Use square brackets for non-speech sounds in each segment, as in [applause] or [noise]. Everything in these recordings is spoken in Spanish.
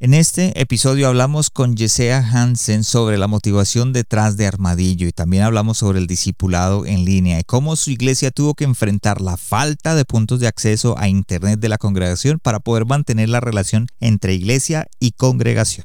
En este episodio hablamos con Yesea Hansen sobre la motivación detrás de Armadillo y también hablamos sobre el discipulado en línea y cómo su iglesia tuvo que enfrentar la falta de puntos de acceso a Internet de la congregación para poder mantener la relación entre iglesia y congregación.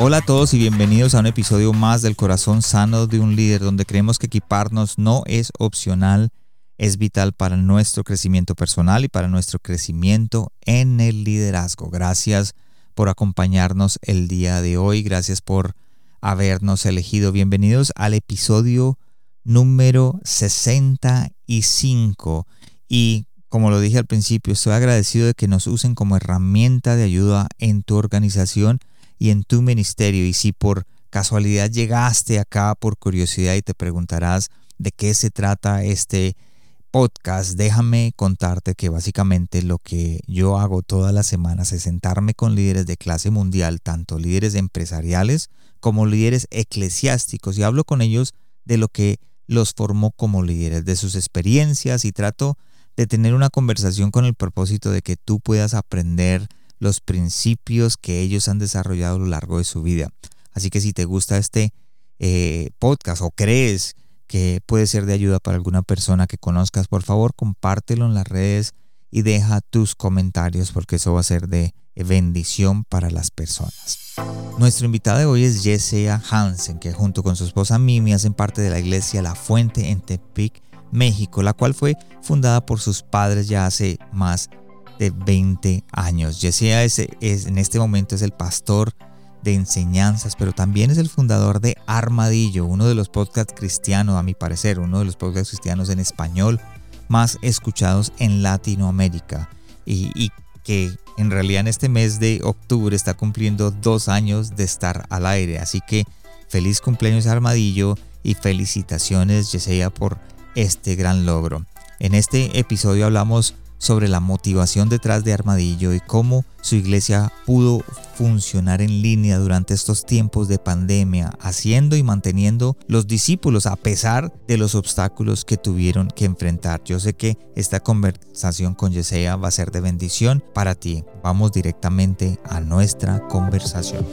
Hola a todos y bienvenidos a un episodio más del Corazón Sano de un Líder, donde creemos que equiparnos no es opcional, es vital para nuestro crecimiento personal y para nuestro crecimiento en el liderazgo. Gracias por acompañarnos el día de hoy, gracias por habernos elegido. Bienvenidos al episodio número 65 y como lo dije al principio, estoy agradecido de que nos usen como herramienta de ayuda en tu organización y en tu ministerio. Y si por casualidad llegaste acá por curiosidad y te preguntarás de qué se trata este podcast, déjame contarte que básicamente lo que yo hago todas las semanas es sentarme con líderes de clase mundial, tanto líderes empresariales como líderes eclesiásticos, y hablo con ellos de lo que los formó como líderes, de sus experiencias y trato de tener una conversación con el propósito de que tú puedas aprender los principios que ellos han desarrollado a lo largo de su vida. Así que si te gusta este eh, podcast o crees que puede ser de ayuda para alguna persona que conozcas, por favor compártelo en las redes y deja tus comentarios porque eso va a ser de bendición para las personas. Nuestro invitado de hoy es Yesea Hansen, que junto con su esposa Mimi hacen parte de la iglesia La Fuente en Tepic, México, la cual fue fundada por sus padres ya hace más de 20 años. Yesea es, en este momento es el pastor de enseñanzas, pero también es el fundador de Armadillo, uno de los podcasts cristianos, a mi parecer, uno de los podcasts cristianos en español más escuchados en Latinoamérica y, que en realidad en este mes de octubre está cumpliendo dos años de estar al aire. Así que feliz cumpleaños Armadillo y felicitaciones Yesea por este gran logro. En este episodio hablamos sobre la motivación detrás de Armadillo y cómo su iglesia pudo funcionar en línea durante estos tiempos de pandemia, haciendo y manteniendo los discípulos a pesar de los obstáculos que tuvieron que enfrentar. Yo sé que esta conversación con Yesea va a ser de bendición para ti. Vamos directamente a nuestra conversación.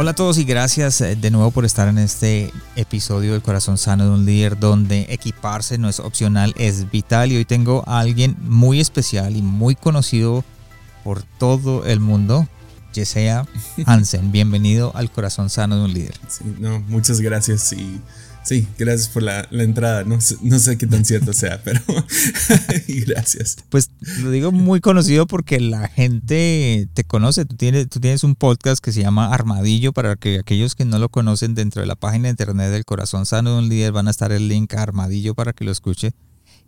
Hola a todos y gracias eh, de nuevo por estar en este episodio del Corazón Sano de un Líder donde equiparse no es opcional, es vital y hoy tengo a alguien muy especial y muy conocido por todo el mundo, Yesea [laughs] Hansen. Bienvenido al Corazón Sano de un Líder. Sí, no, muchas gracias y Sí, gracias por la, entrada. No, no, sé qué tan cierto sea, [laughs] pero [laughs] gracias. Pues lo digo muy conocido porque la gente te conoce. Tú tienes, tú tienes un podcast que se llama Armadillo para que aquellos que no lo conocen dentro de la página de internet del Corazón Sano de un Líder van a estar el link a Armadillo para que lo escuche.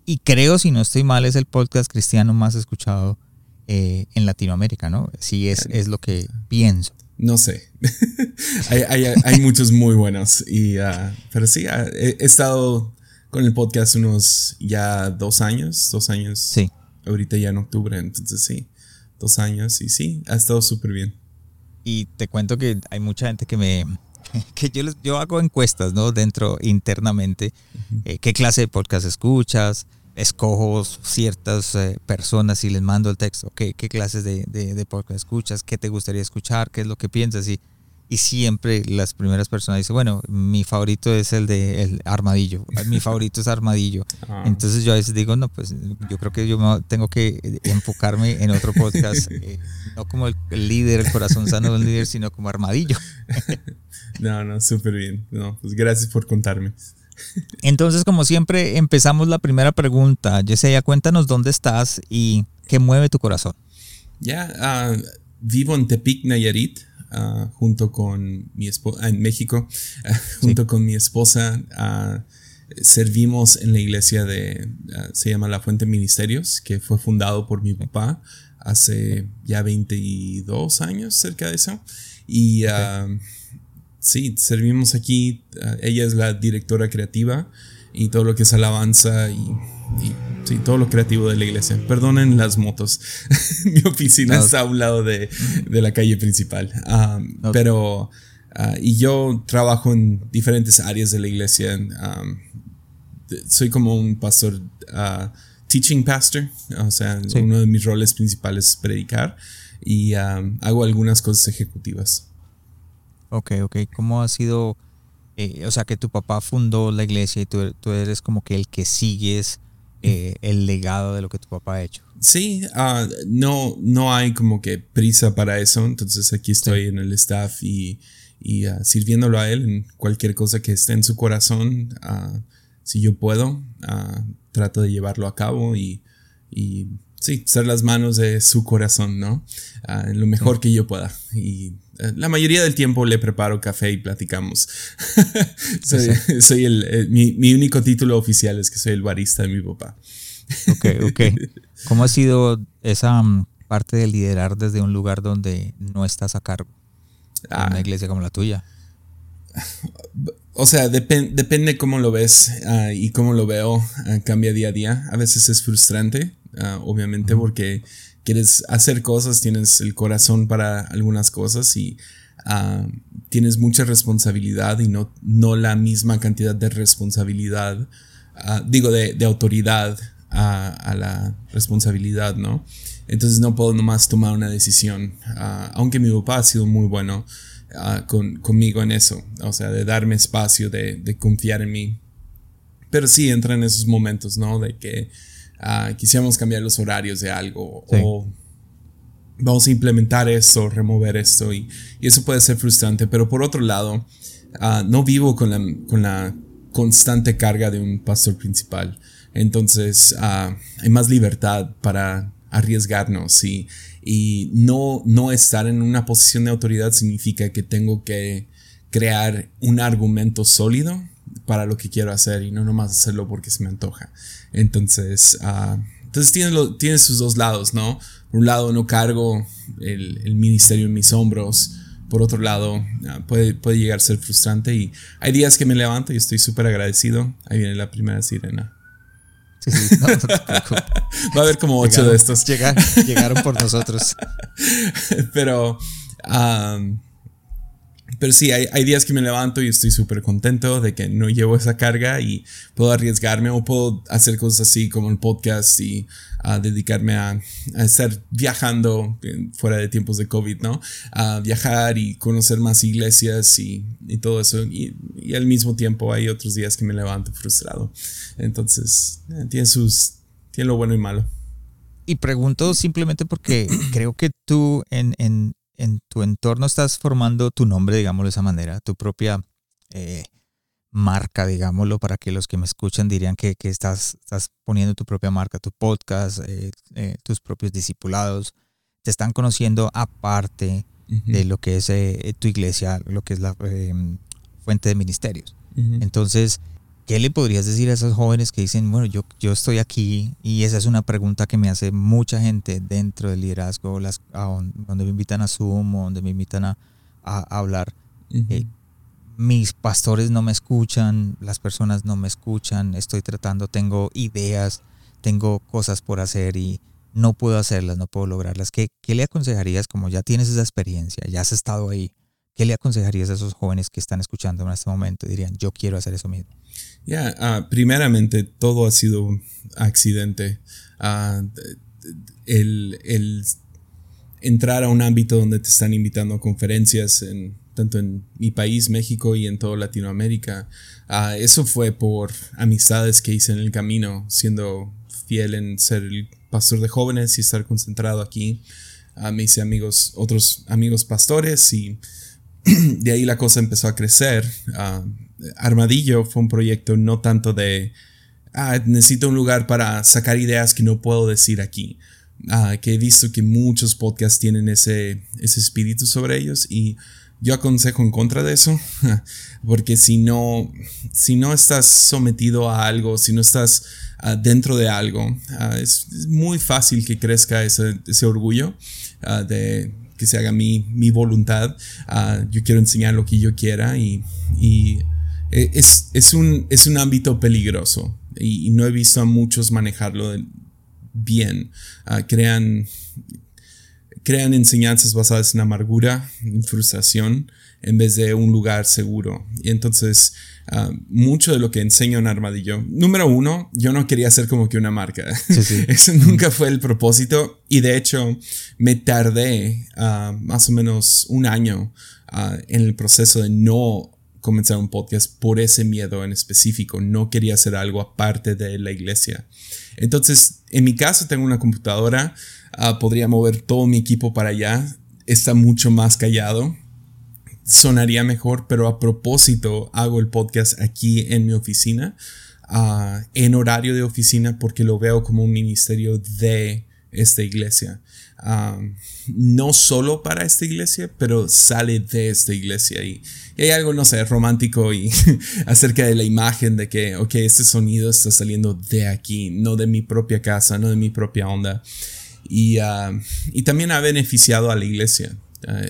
Y creo, si no estoy mal, es el podcast cristiano más escuchado eh, en Latinoamérica, ¿no? Sí, es, es lo que pienso. No sé. [laughs] hay, muchos muy buenos. Y, uh, pero sí, uh, he, estado con el podcast unos ya dos años. Dos años. Sí. Ahorita ya en octubre, entonces sí. Dos años y sí, ha estado súper bien. Y te cuento que hay mucha gente que me. [laughs] que yo, yo hago encuestas, ¿no? Dentro internamente. Eh, ¿Qué clase de podcast escuchas? Escojo ciertas eh, personas y les mando el texto, ¿qué, qué clases de, de, podcast escuchas? ¿Qué te gustaría escuchar? ¿Qué es lo que piensas? Y, y siempre las primeras personas dicen, bueno, mi favorito es el de el armadillo, mi favorito es armadillo. [laughs] Ah. Entonces yo a veces digo, no, pues yo creo que yo tengo que enfocarme en otro podcast, [laughs] eh, no como el, líder, el corazón sano del líder, sino como armadillo. [laughs] no, no, súper bien. No, pues gracias por contarme. Entonces, como siempre, empezamos la primera pregunta. Yesenia, cuéntanos dónde estás y qué mueve tu corazón. Ya, ah, vivo en Tepic, Nayarit, ah, junto con mi esposa, en México, junto con mi esposa. servimos en la iglesia de, se llama La Fuente Ministerios, que fue fundado por mi papá hace ya 22 años, cerca de eso. Y sí, servimos aquí, ah, ella es la directora creativa y todo lo que es alabanza y, sí, todo lo creativo de la iglesia. Perdonen las motos, [laughs] mi oficina está a un lado de, la calle principal, pero... y yo trabajo en diferentes áreas de la iglesia. Soy como un pastor, uh, teaching pastor, o sea, uno de mis roles principales es predicar y um, hago algunas cosas ejecutivas. Ok, ok. ¿Cómo ha sido, eh, o sea, que tu papá fundó la iglesia y tú, tú eres como que el que sigues eh, el legado de lo que tu papá ha hecho? Sí, uh, no, no hay como que prisa para eso, entonces aquí estoy en el staff y, y uh, sirviéndolo a él en cualquier cosa que esté en su corazón si yo puedo, ah, trato de llevarlo a cabo y, y, sí, ser las manos de su corazón, ¿no? Ah, en lo mejor que yo pueda. Y la mayoría del tiempo le preparo café y platicamos. [laughs] soy, el, eh, mi, mi, único título oficial es que soy el barista de mi papá. ok, ok. [laughs] ¿Cómo ha sido esa mm, parte de liderar desde un lugar donde no estás a cargo? En una ah. iglesia como la tuya. O sea, depende cómo lo ves ah, y cómo lo veo, ah, cambia día a día. A veces es frustrante, obviamente, porque quieres hacer cosas, tienes el corazón para algunas cosas y tienes mucha responsabilidad y no, no la misma cantidad de responsabilidad, digo, de, de autoridad a, la responsabilidad, ¿no? Entonces no puedo nomás tomar una decisión, aunque mi papá ha sido muy bueno. Ah, con, conmigo en eso, o sea, de darme espacio, de, de, confiar en mí. Pero sí entra en esos momentos, ¿no? De que uh, quisiéramos cambiar los horarios de algo o vamos a implementar esto, remover esto y, y, eso puede ser frustrante, pero por otro lado, uh, no vivo con la, con la constante carga de un pastor principal. Entonces hay más libertad para arriesgarnos y, y no, no estar en una posición de autoridad significa que tengo que crear un argumento sólido para lo que quiero hacer y no nomás hacerlo porque se me antoja. Entonces, uh, entonces tiene, lo, tiene sus dos lados, ¿no? Por un lado no cargo el, el ministerio en mis hombros, por otro lado ah, puede, puede llegar a ser frustrante y hay días que me levanto y estoy súper agradecido. Ahí viene la primera sirena. [laughs] Va a haber como ocho de estos. llegaron por nosotros. [laughs] pero, pero sí, hay, días que me levanto y estoy súper contento de que no llevo esa carga y puedo arriesgarme o puedo hacer cosas así como el podcast y a dedicarme a, estar viajando fuera de tiempos de COVID, ¿no? A viajar y conocer más iglesias y, todo eso. Y, al mismo tiempo hay otros días que me levanto frustrado. Entonces, eh, tiene sus, tiene lo bueno y malo. Y pregunto simplemente porque creo que tú en, en, en tu entorno estás formando tu nombre, digámoslo de esa manera, tu propia... Eh, marca, digámoslo, para que los que me escuchan dirían que, estás, estás poniendo tu propia marca, tu podcast, eh, eh, tus propios discipulados, te están conociendo aparte de lo que es eh, tu iglesia, lo que es la fuente de ministerios. Entonces, ¿qué le podrías decir a esos jóvenes que dicen, bueno, yo, yo estoy aquí y esa es una pregunta que me hace mucha gente dentro del liderazgo, las, donde me invitan a Zoom o donde me invitan a, hablar? mis pastores no me escuchan, las personas no me escuchan, estoy tratando, tengo ideas, tengo cosas por hacer y no puedo hacerlas, no puedo lograrlas. ¿Qué, qué le aconsejarías, como ya tienes esa experiencia, ya has estado ahí, qué le aconsejarías a esos jóvenes que están escuchando en este momento? Dirían, yo quiero hacer eso mismo. Ya, ah, primeramente, todo ha sido accidente. Ah, el, entrar a un ámbito donde te están invitando a conferencias en tanto en mi país, México y en toda Latinoamérica. Ah, eso fue por amistades que hice en el camino, siendo fiel en ser el pastor de jóvenes y estar concentrado aquí. Uh, me hice amigos, otros amigos pastores y [clears throat] de ahí la cosa empezó a crecer. Ah, Armadillo fue un proyecto no tanto de, necesito un lugar para sacar ideas que no puedo decir aquí. que he visto que muchos podcasts tienen ese, ese espíritu sobre ellos y yo aconsejo en contra de eso, [laughs] porque si no, si no estás sometido a algo, si no estás ah, dentro de algo, ah, es, muy fácil que crezca ese, ese orgullo ah, de que se haga mi, mi voluntad. yo quiero enseñar lo que yo quiera y, eh, es, es, un, es un ámbito peligroso y, no he visto a muchos manejarlo bien. Ah, crean, crean enseñanzas basadas en amargura, en frustración, en vez de un lugar seguro. Y entonces, ah, mucho de lo que enseño en Armadillo, número uno, yo no quería ser como que una marca. [laughs] Eso nunca fue el propósito. Y de hecho, me tardé ah, más o menos un año en el proceso de no comenzar un podcast por ese miedo en específico. No quería hacer algo aparte de la iglesia. Entonces, en mi caso tengo una computadora, ah, podría mover todo mi equipo para allá. Está mucho más callado. Sonaría mejor, pero a propósito hago el podcast aquí en mi oficina, ah, en horario de oficina, porque lo veo como un ministerio de esta iglesia no solo para esta iglesia, pero sale de esta iglesia. Y, hay algo, no sé, romántico y [laughs] acerca de la imagen de que, ok, este sonido está saliendo de aquí, no de mi propia casa, no de mi propia onda. Y, y también ha beneficiado a la iglesia,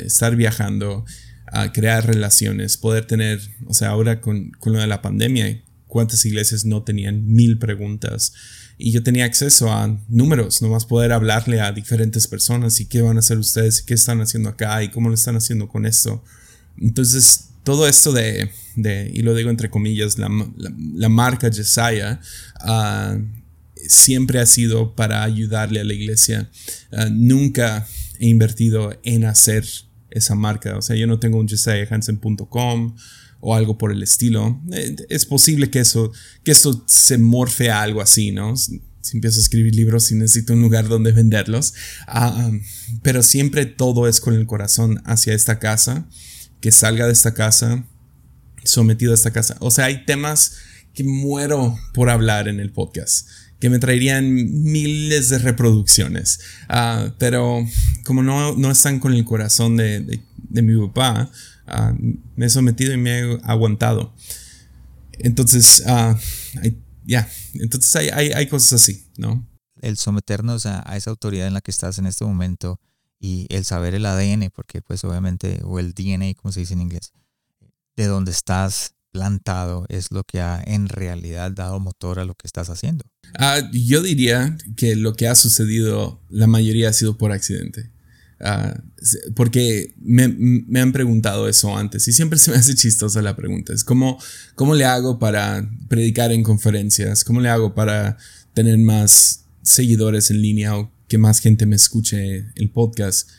estar viajando, a crear relaciones, poder tener, o sea, ahora con, con lo de la pandemia, ¿cuántas iglesias no tenían mil preguntas? y yo tenía acceso a números, nomás poder hablarle a diferentes personas y qué van a hacer ustedes qué están haciendo acá y cómo lo están haciendo con esto. Entonces, todo esto de, de y lo digo entre comillas, la, la, marca Jesiah, ah, siempre ha sido para ayudarle a la iglesia. Ah, nunca he invertido en hacer esa marca. O sea, yo no tengo un jesiahhansen.com o algo por el estilo. Eh, es posible que eso, que esto se morfe a algo así, ¿no? Si empiezo a escribir libros y necesito un lugar donde venderlos. Um, pero siempre todo es con el corazón hacia esta casa, que salga de esta casa, sometido a esta casa. O sea, hay temas que muero por hablar en el podcast que me traerían miles de reproducciones. Ah, pero como no, no, están con el corazón de, de mi papá, Ah, me he sometido y me he aguantado. Entonces, uh, ya, entonces hay, hay, cosas así, ¿no? El someternos a, esa autoridad en la que estás en este momento y el saber el ADN, porque pues obviamente, o el DNA, como se dice en inglés, de donde estás plantado es lo que ha en realidad dado motor a lo que estás haciendo. Ah, yo diría que lo que ha sucedido, la mayoría ha sido por accidente. Ah, porque me, me, han preguntado eso antes y siempre [laughs] se me hace chistosa la pregunta. Es como, ¿cómo le hago para predicar en conferencias? ¿Cómo le hago para tener más seguidores en línea o que más gente me escuche el podcast?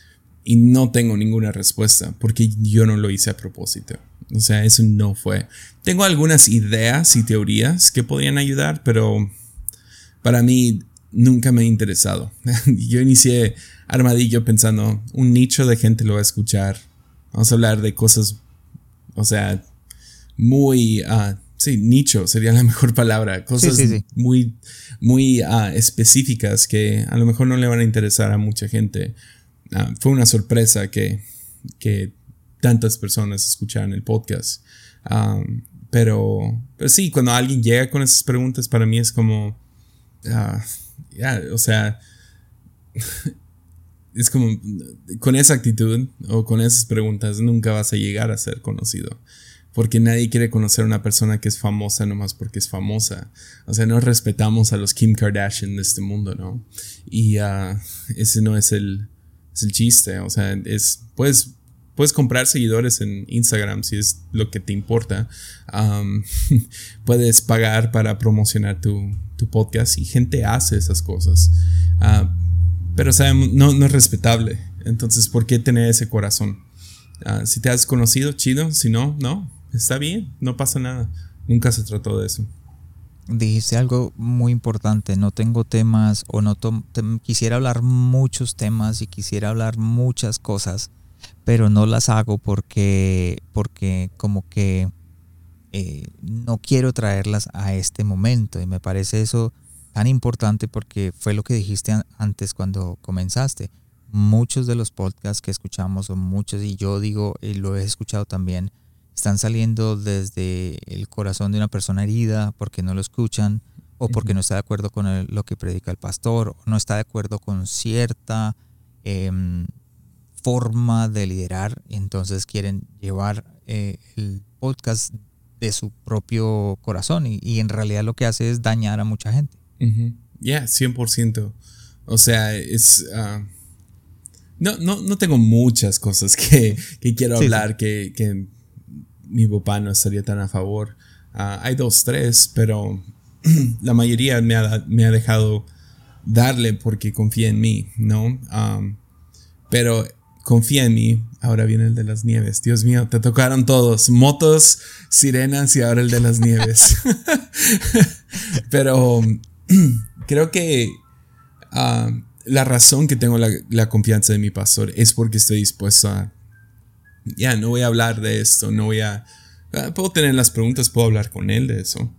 Y no tengo ninguna respuesta porque yo no lo hice a propósito. O sea, eso no fue. Tengo algunas ideas y teorías que podrían ayudar, pero para mí nunca me ha interesado. [laughs] yo inicié Armadillo pensando, un nicho de gente lo va a escuchar. Vamos a hablar de cosas, o sea, muy, uh, sí, nicho sería la [laughs] mejor palabra. Cosas muy, muy uh, específicas que a lo mejor no le van a interesar a mucha gente. Uh, fue una sorpresa que, que tantas personas escucharan el podcast. Um, pero, pero sí, cuando alguien llega con esas preguntas, para mí es como, ya, o sea, [laughs] es como, con esa actitud o con esas preguntas nunca vas a llegar a ser conocido. Porque nadie quiere conocer a una persona que es famosa nomás porque es famosa. O sea, no respetamos a los Kim Kardashian de este mundo, ¿no? Y uh, ese no es el, es el chiste. O sea, es, puedes, puedes comprar seguidores en Instagram si es lo que te importa. [laughs] Puedes pagar para promocionar tu, tu, podcast y gente hace esas cosas. Uh, pero sabemos, no, no es respetable. Entonces, ¿por qué tener ese corazón? Ah, si te has conocido, chido. Si no, no. Está bien, no pasa nada. Nunca se trató de eso. Dijiste algo muy importante. No tengo temas o no quisiera hablar muchos temas y quisiera hablar muchas cosas, pero no las hago porque, porque como que eh, no quiero traerlas a este momento. Y me parece eso tan importante porque fue lo que dijiste antes cuando comenzaste. muchos de los podcasts que escuchamos, o muchos, y yo digo, y lo he escuchado también, están saliendo desde el corazón de una persona herida porque no lo escuchan o porque no está de acuerdo con lo que predica el pastor, o no está de acuerdo con cierta em, forma de liderar, entonces quieren llevar eh, el podcast de su propio corazón y, en realidad lo que hace es dañar a mucha gente. Ya, 100%. O sea, es... Ah, no, no, no, tengo muchas cosas [laughs] que, quiero hablar Que, que, mi papá no estaría tan a favor. Ah, hay dos, tres, pero [clears throat] la mayoría me ha, me ha, dejado darle porque confía en mí, ¿no? pero confía en mí. Ahora viene el de las nieves. Dios mío, te tocaron todos. Motos, sirenas y ahora el de las nieves. [laughs] pero [clears throat] creo que ah, la razón que tengo la, confianza de mi pastor es porque estoy dispuesto a... Ya, no voy a hablar de esto, no voy a... Ah, puedo tener las preguntas, puedo hablar con él de eso.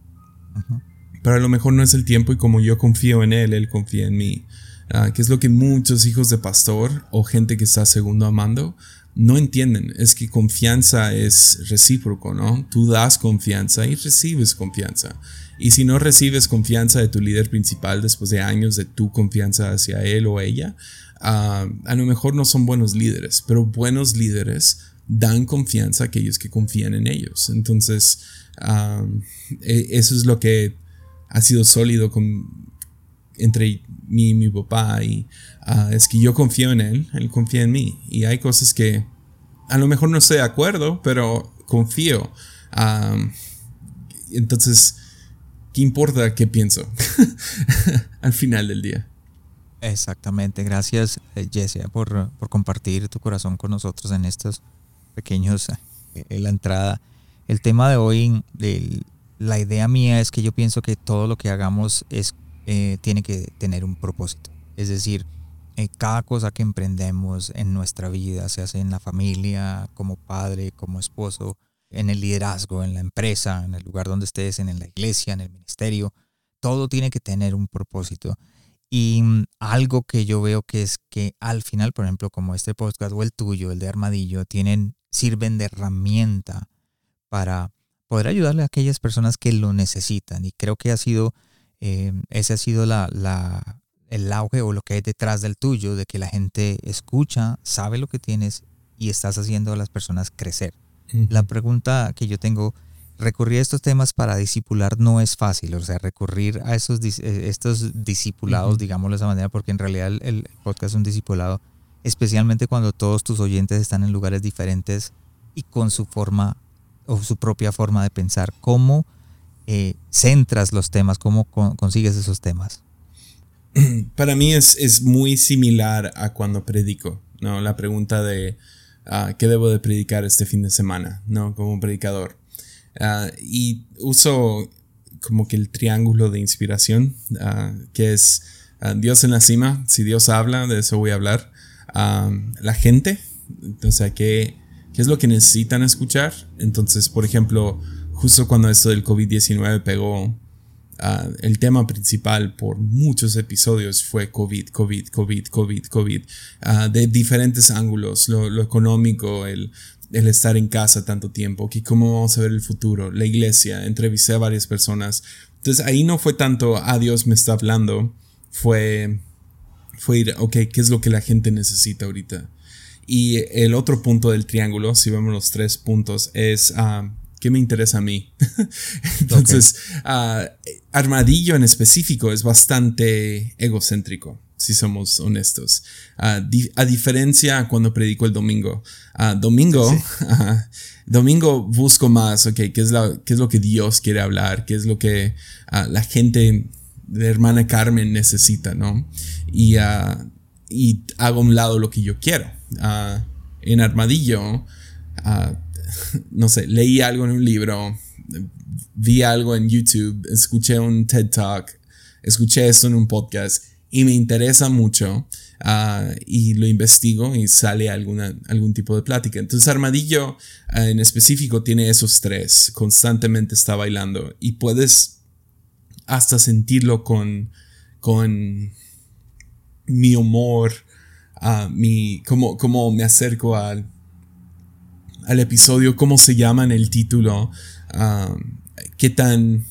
Pero a lo mejor no es el tiempo y como yo confío en él, él confía en mí. Ah, que es lo que muchos hijos de pastor o gente que está segundo amando no entienden. Es que confianza es recíproco, ¿no? Tú das confianza y recibes confianza. Y si no recibes confianza de tu líder principal después de años de tu confianza hacia él o ella, ah, a lo mejor no son buenos líderes, pero buenos líderes dan confianza a aquellos que confían en ellos. Entonces, ah, e, eso es lo que ha sido sólido entre mí mi papá. Y ah, es que yo confío en él, él confía en mí. Y hay cosas que a lo mejor no estoy de acuerdo, pero confío. entonces, ¿qué importa qué pienso [laughs] al final del día? Exactamente, gracias eh, Jessia por, por, compartir tu corazón con nosotros en estos pequeños, en eh, la entrada. El tema de hoy, la idea mía es que yo pienso que todo lo que hagamos es, eh, tiene que tener un propósito. Es decir, cada cosa que emprendemos en nuestra vida, se hace en la familia, como padre, como esposo, en el liderazgo, en la empresa, en el lugar donde estés, en la iglesia, en el ministerio. Todo tiene que tener un propósito. Y mm, algo que yo veo que es que al final, por ejemplo, como este podcast o el tuyo, el de Armadillo, tienen, sirven de herramienta para poder ayudarle a aquellas personas que lo necesitan. Y creo que ha sido, eh, ese ha sido la, la, el auge o lo que hay detrás del tuyo, de que la gente escucha, sabe lo que tienes y estás haciendo a las personas crecer. La pregunta que yo tengo, recurrir a estos temas para discipular no es fácil, o sea, recurrir a esos, eh, estos discipulados, digámoslo de esa manera, porque en realidad el, podcast es un discipulado, especialmente cuando todos tus oyentes están en lugares diferentes y con su forma o su propia forma de pensar. ¿Cómo eh, centras los temas? ¿Cómo consigues esos temas? [clears throat] Para mí es, es muy similar a cuando predico, ¿no? La pregunta de Ah, qué debo de predicar este fin de semana, ¿no? Como predicador. Ah, y uso como que el triángulo de inspiración, ah, que es Dios en la cima, si Dios habla, de eso voy a hablar. la gente, o sea, ¿qué, ¿qué es lo que necesitan escuchar? Entonces, por ejemplo, justo cuando esto del COVID-19 pegó, Ah, el tema principal por muchos episodios fue COVID, COVID, COVID, COVID, COVID, uh, de diferentes ángulos, lo, económico, el, el, estar en casa tanto tiempo, que cómo vamos a ver el futuro, la iglesia, entrevisté a varias personas. Entonces ahí no fue tanto, ah, Dios me está hablando, fue, fue ir, ok, ¿qué es lo que la gente necesita ahorita? Y el otro punto del triángulo, si vemos los tres puntos, es... Uh, ¿qué me interesa a mí? [laughs] Entonces, ah, Armadillo en específico es bastante egocéntrico, si somos honestos. Ah, a diferencia cuando predico el domingo. Ah, domingo, [laughs] domingo busco más, ok, ¿qué es, ¿qué es lo que Dios quiere hablar? ¿Qué es lo que la gente de hermana Carmen necesita, ¿no? Y, y hago a un lado lo que yo quiero. en Armadillo, [laughs] no sé, leí algo en un libro, vi algo en YouTube, escuché un TED Talk, escuché esto en un podcast y me interesa mucho ah, y lo investigo y sale alguna, algún tipo de plática. Entonces Armadillo ah, en específico tiene esos tres, constantemente está bailando y puedes hasta sentirlo con, con mi humor, mi, cómo, cómo me acerco al, al episodio, cómo se llama en el título, qué tan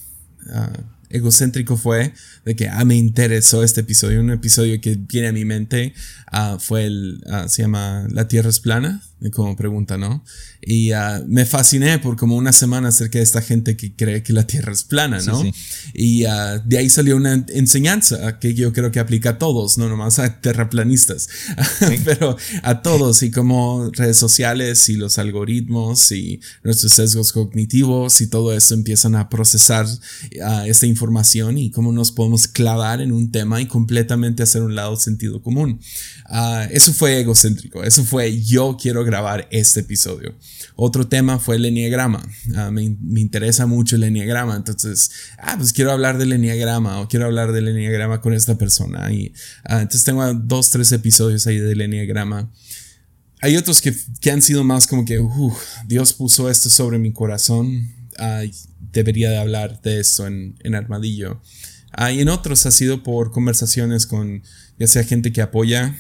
egocéntrico fue de que ah, me interesó este episodio. Un episodio que viene a mi mente ah, fue el, ah, se llama La Tierra es plana, como pregunta, ¿no? Y ah, me fasciné por como una semana acerca de esta gente que cree que la Tierra es plana, ¿no? Y de ahí salió una enseñanza que yo creo que aplica a todos, no nomás a terraplanistas, [laughs] pero a todos y como redes sociales y los algoritmos y nuestros sesgos cognitivos y todo eso empiezan a procesar esta información y cómo nos podemos clavar en un tema y completamente hacer un lado sentido común. eso fue egocéntrico, eso fue yo quiero grabar este episodio. Otro tema fue el enneagrama. Ah, me, interesa mucho el enneagrama. Entonces, ah, pues quiero hablar del enneagrama o quiero hablar del enneagrama con esta persona. Y ah, entonces tengo dos, tres episodios ahí del enneagrama. Hay otros que, que han sido más como que, Dios puso esto sobre mi corazón. debería de hablar de esto en, en Armadillo. y en otros ha sido por conversaciones con ya sea gente que apoya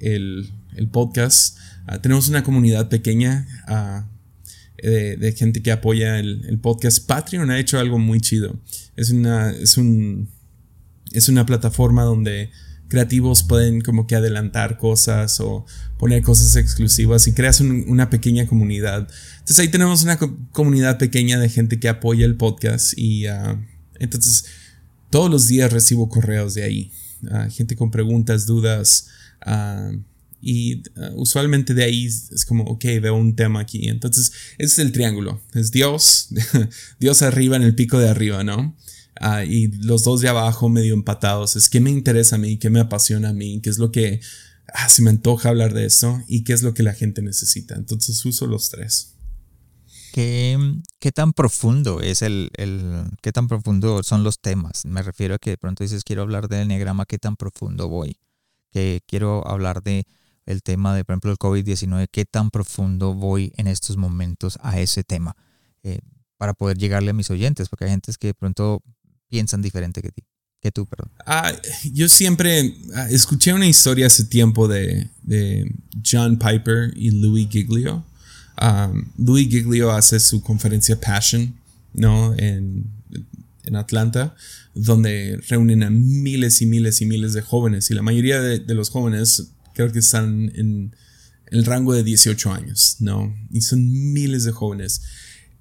el, el podcast Ah, tenemos una comunidad pequeña ah, de, gente que apoya el, podcast. Patreon ha hecho algo muy chido. Es una, es un, es una plataforma donde creativos pueden como que adelantar cosas o poner cosas exclusivas y creas una pequeña comunidad. Entonces ahí tenemos una comunidad pequeña de gente que apoya el podcast y ah, entonces todos los días recibo correos de ahí. gente con preguntas, dudas. Y uh, usualmente de ahí es como, ok, veo un tema aquí. Entonces, ese es el triángulo. Es Dios, [laughs] Dios arriba en el pico de arriba, ¿no? Uh, y los dos de abajo medio empatados. Es qué me interesa a mí, qué me apasiona a mí, qué es lo que ah, se me antoja hablar de eso y qué es lo que la gente necesita. Entonces uso los tres. ¿Qué, qué tan profundo es el, el, qué tan profundo son los temas? Me refiero a que de pronto dices quiero hablar del enneagrama, qué tan profundo voy. Que quiero hablar de el tema de, por ejemplo, el COVID-19, qué tan profundo voy en estos momentos a ese tema eh, para poder llegarle a mis oyentes, porque hay gente que de pronto piensan diferente que ti. Que tú, perdón. Ah, yo siempre ah, escuché una historia hace tiempo de, John Piper y Louis Giglio. Um, Louis Giglio hace su conferencia Passion, ¿no? En, en Atlanta, donde reúnen a miles y miles y miles de jóvenes. Y la mayoría de, de los jóvenes creo que están en el rango de 18 años, ¿no? Y son miles de jóvenes.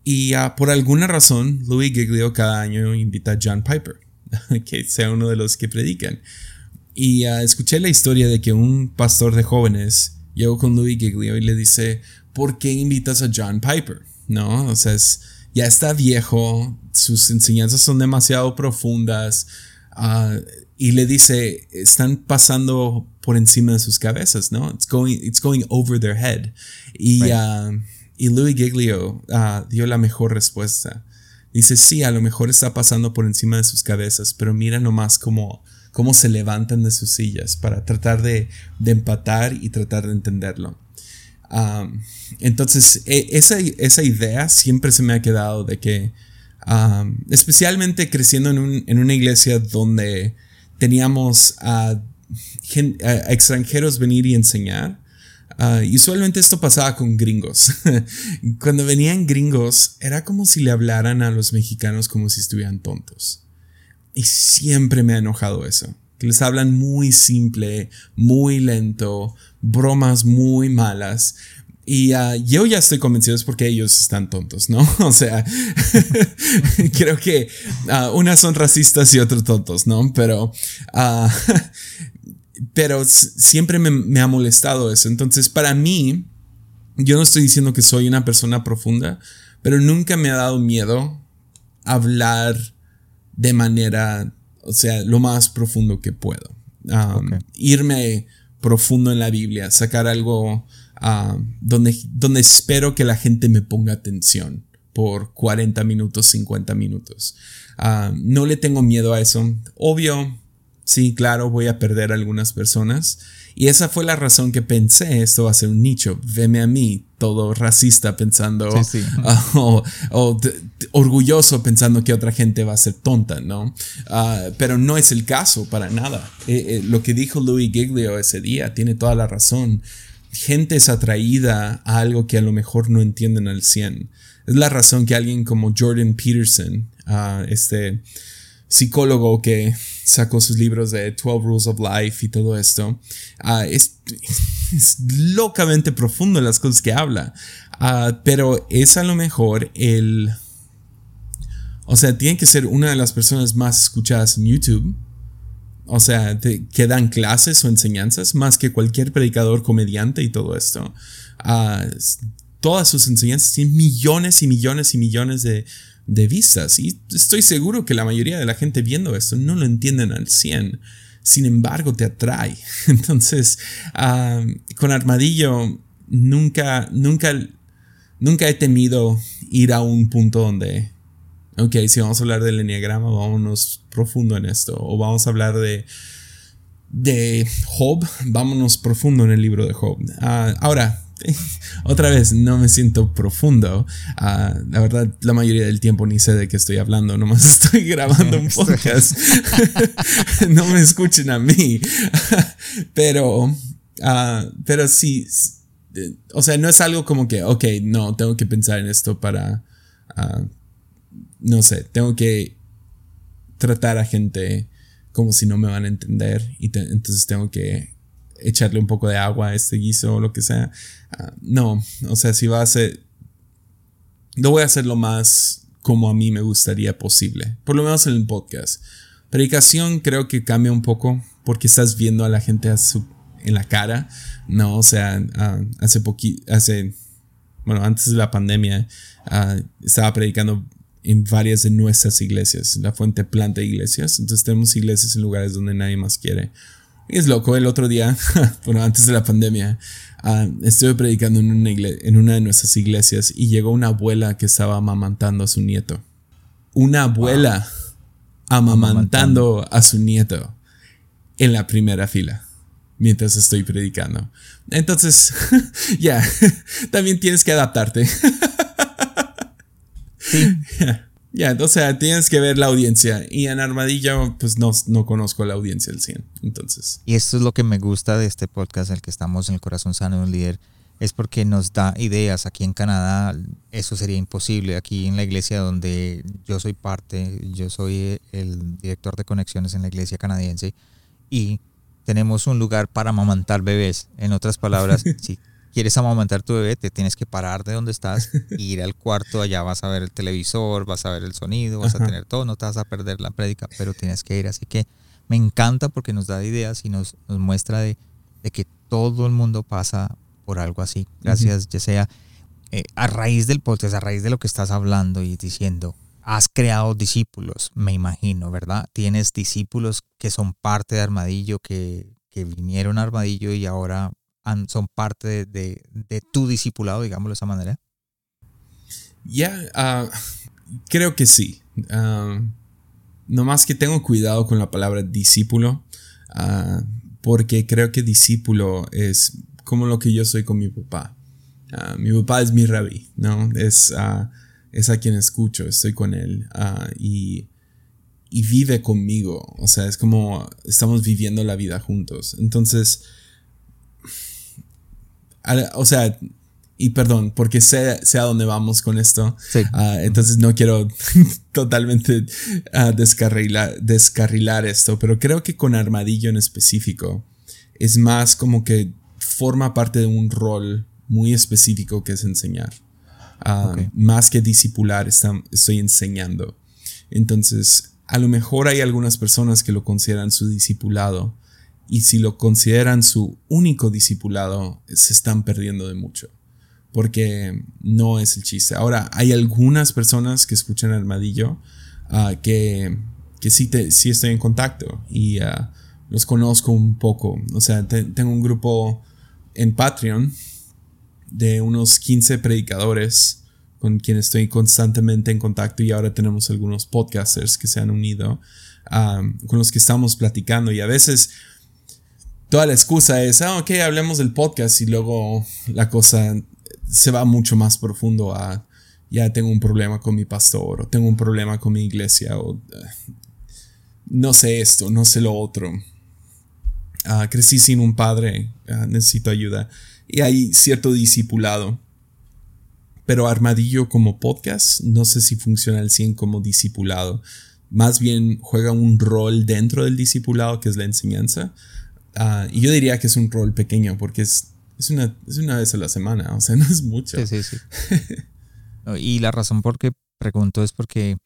Y uh, por alguna razón, Louis Giglio cada año invita a John Piper, [laughs] que sea uno de los que predican. Y uh, escuché la historia de que un pastor de jóvenes llegó con Louis Giglio y le dice, ¿por qué invitas a John Piper? ¿No? O sea, es, ya está viejo, sus enseñanzas son demasiado profundas. Uh, y le dice, están pasando por encima de sus cabezas, ¿no? It's going, it's going over their head. Y, uh, y Louis Giglio uh, dio la mejor respuesta. Dice, sí, a lo mejor está pasando por encima de sus cabezas, pero mira nomás cómo, cómo se levantan de sus sillas para tratar de, de empatar y tratar de entenderlo. Um, entonces, e, esa, esa idea siempre se me ha quedado de que, um, especialmente creciendo en, un, en una iglesia donde teníamos a, extranjeros venir y enseñar. Uh, y usualmente esto pasaba con gringos. [laughs] Cuando venían gringos, era como si le hablaran a los mexicanos como si estuvieran tontos. Y siempre me ha enojado eso. Que les hablan muy simple, muy lento, bromas muy malas. Y ah, yo ya estoy convencido es porque ellos están tontos, ¿no? [laughs] O sea, [laughs] creo que uh, unas son racistas y otros tontos, ¿no? Pero, pero siempre me, me, ha molestado eso. Entonces, para mí, yo no estoy diciendo que soy una persona profunda, pero nunca me ha dado miedo hablar de manera, o sea, lo más profundo que puedo. Um, irme profundo en la Biblia, sacar algo Ah, donde, donde espero que la gente me ponga atención por 40 minutos, 50 minutos. No le tengo miedo a eso. Obvio, Sí, claro, voy a perder a algunas personas. Y esa fue la razón que pensé, esto va a ser un nicho. Veme a mí, todo racista pensando, [laughs] o, orgulloso pensando que otra gente va a ser tonta, ¿no? Ah, pero no es el caso para nada. Eh, eh, lo que dijo Louis Giglio ese día tiene toda la razón. Gente es atraída a algo que a lo mejor no entienden al 100. Es la razón que alguien como Jordan Peterson, uh, este psicólogo que sacó sus libros de 12 Rules of Life y todo esto, ah, es, locamente profundo las cosas que habla, ah, pero es a lo mejor el... O sea, tiene que ser una de las personas más escuchadas en YouTube. O sea, que dan clases o enseñanzas más que cualquier predicador, comediante y todo esto. Ah, todas sus enseñanzas tienen millones y millones y millones de, de vistas. Y estoy seguro que la mayoría de la gente viendo esto no lo entienden al 100. Sin embargo, te atrae. [laughs] Entonces, ah, con Armadillo, nunca, nunca, nunca he temido ir a un punto donde, ok, si vamos a hablar del enneagrama, vámonos profundo en esto. O vamos a hablar de, de Job, vámonos profundo en el libro de Job. Ah, ahora, [laughs] otra vez, no me siento profundo. Ah, la verdad, la mayoría del tiempo ni sé de qué estoy hablando, nomás [laughs] estoy grabando un [laughs] podcast. no me escuchen a mí. pero, uh, pero sí, o sea, no es algo como que, ok, no, tengo que pensar en esto para, ah, no sé, tengo que tratar a gente como si no me van a entender y entonces tengo que echarle un poco de agua a este guiso o lo que sea. Ah, no, o sea, si va a ser... Lo voy a hacer lo más como a mí me gustaría posible, por lo menos en el podcast. Predicación creo que cambia un poco porque estás viendo a la gente en la cara, ¿no? O sea, ah, hace poquito, hace, bueno, antes de la pandemia, ah, estaba predicando en varias de nuestras iglesias. La fuente planta iglesias, entonces tenemos iglesias en lugares donde nadie más quiere. Es loco, el otro día, [laughs] bueno, antes de la pandemia, uh, estuve predicando en una, en una de nuestras iglesias y llegó una abuela que estaba amamantando a su nieto. Una abuela amamantando a su nieto en la primera fila mientras estoy predicando. Entonces, [laughs] ya, [laughs] también tienes que adaptarte. sí. Ya, o sea, tienes que ver la audiencia. Y en Armadillo, pues no, no conozco la audiencia al 100. Entonces. Y esto es lo que me gusta de este podcast, el que estamos en el corazón sano de un líder, es porque nos da ideas. Aquí en Canadá eso sería imposible. Aquí en la iglesia donde yo soy parte, yo soy el director de conexiones en la iglesia canadiense y tenemos un lugar para amamantar bebés. En otras palabras, [laughs] si quieres amamantar tu bebé, te tienes que parar de donde estás, [laughs] ir al cuarto, allá vas a ver el televisor, vas a ver el sonido, vas a tener todo, no te vas a perder la prédica, pero tienes que ir. Así que me encanta porque nos da ideas y nos, nos muestra de, que todo el mundo pasa por algo así. Gracias, ya sea eh, a raíz del podcast, a raíz de lo que estás hablando y diciendo, has creado discípulos, me imagino, ¿verdad? Tienes discípulos que son parte de Armadillo, que, que vinieron a Armadillo y ahora son parte de, tu discipulado, digámoslo de esa manera? Ya, ah, creo que sí. Uh, no más que tengo cuidado con la palabra discípulo, ah, porque creo que discípulo es como lo que yo soy con mi papá. mi papá es mi rabí, ¿no? Es, es a quien escucho, estoy con él y, y vive conmigo. O sea, es como estamos viviendo la vida juntos. Entonces, o sea, y perdón, porque sé, sé, a dónde vamos con esto. Ah, entonces no quiero [laughs] totalmente uh, descarrilar, esto, pero creo que con Armadillo en específico es más como que forma parte de un rol muy específico que es enseñar. Ah, más que discipular, estoy enseñando. Entonces, a lo mejor hay algunas personas que lo consideran su discipulado, y si lo consideran su único discipulado, se están perdiendo de mucho. Porque no es el chiste. Ahora, hay algunas personas que escuchan Armadillo uh, que, que sí, te, sí estoy en contacto y uh, los conozco un poco. O sea, tengo un grupo en Patreon de unos 15 predicadores con quienes estoy constantemente en contacto y ahora tenemos algunos podcasters que se han unido con los que estamos platicando y a veces toda la excusa es, ah, ok, hablemos del podcast y luego la cosa se va mucho más profundo a, ya tengo un problema con mi pastor o tengo un problema con mi iglesia o eh, no sé esto, no sé lo otro. Ah, crecí sin un padre, ah, necesito ayuda. Y hay cierto discipulado. Pero Armadillo como podcast, no sé si funciona al 100 como discipulado. Más bien juega un rol dentro del discipulado, que es la enseñanza. Ah, y yo diría que es un rol pequeño, porque es, es, una, es una vez a la semana, o sea, [laughs] no es mucho. Sí, sí, sí. [laughs] y la razón por qué pregunto es porque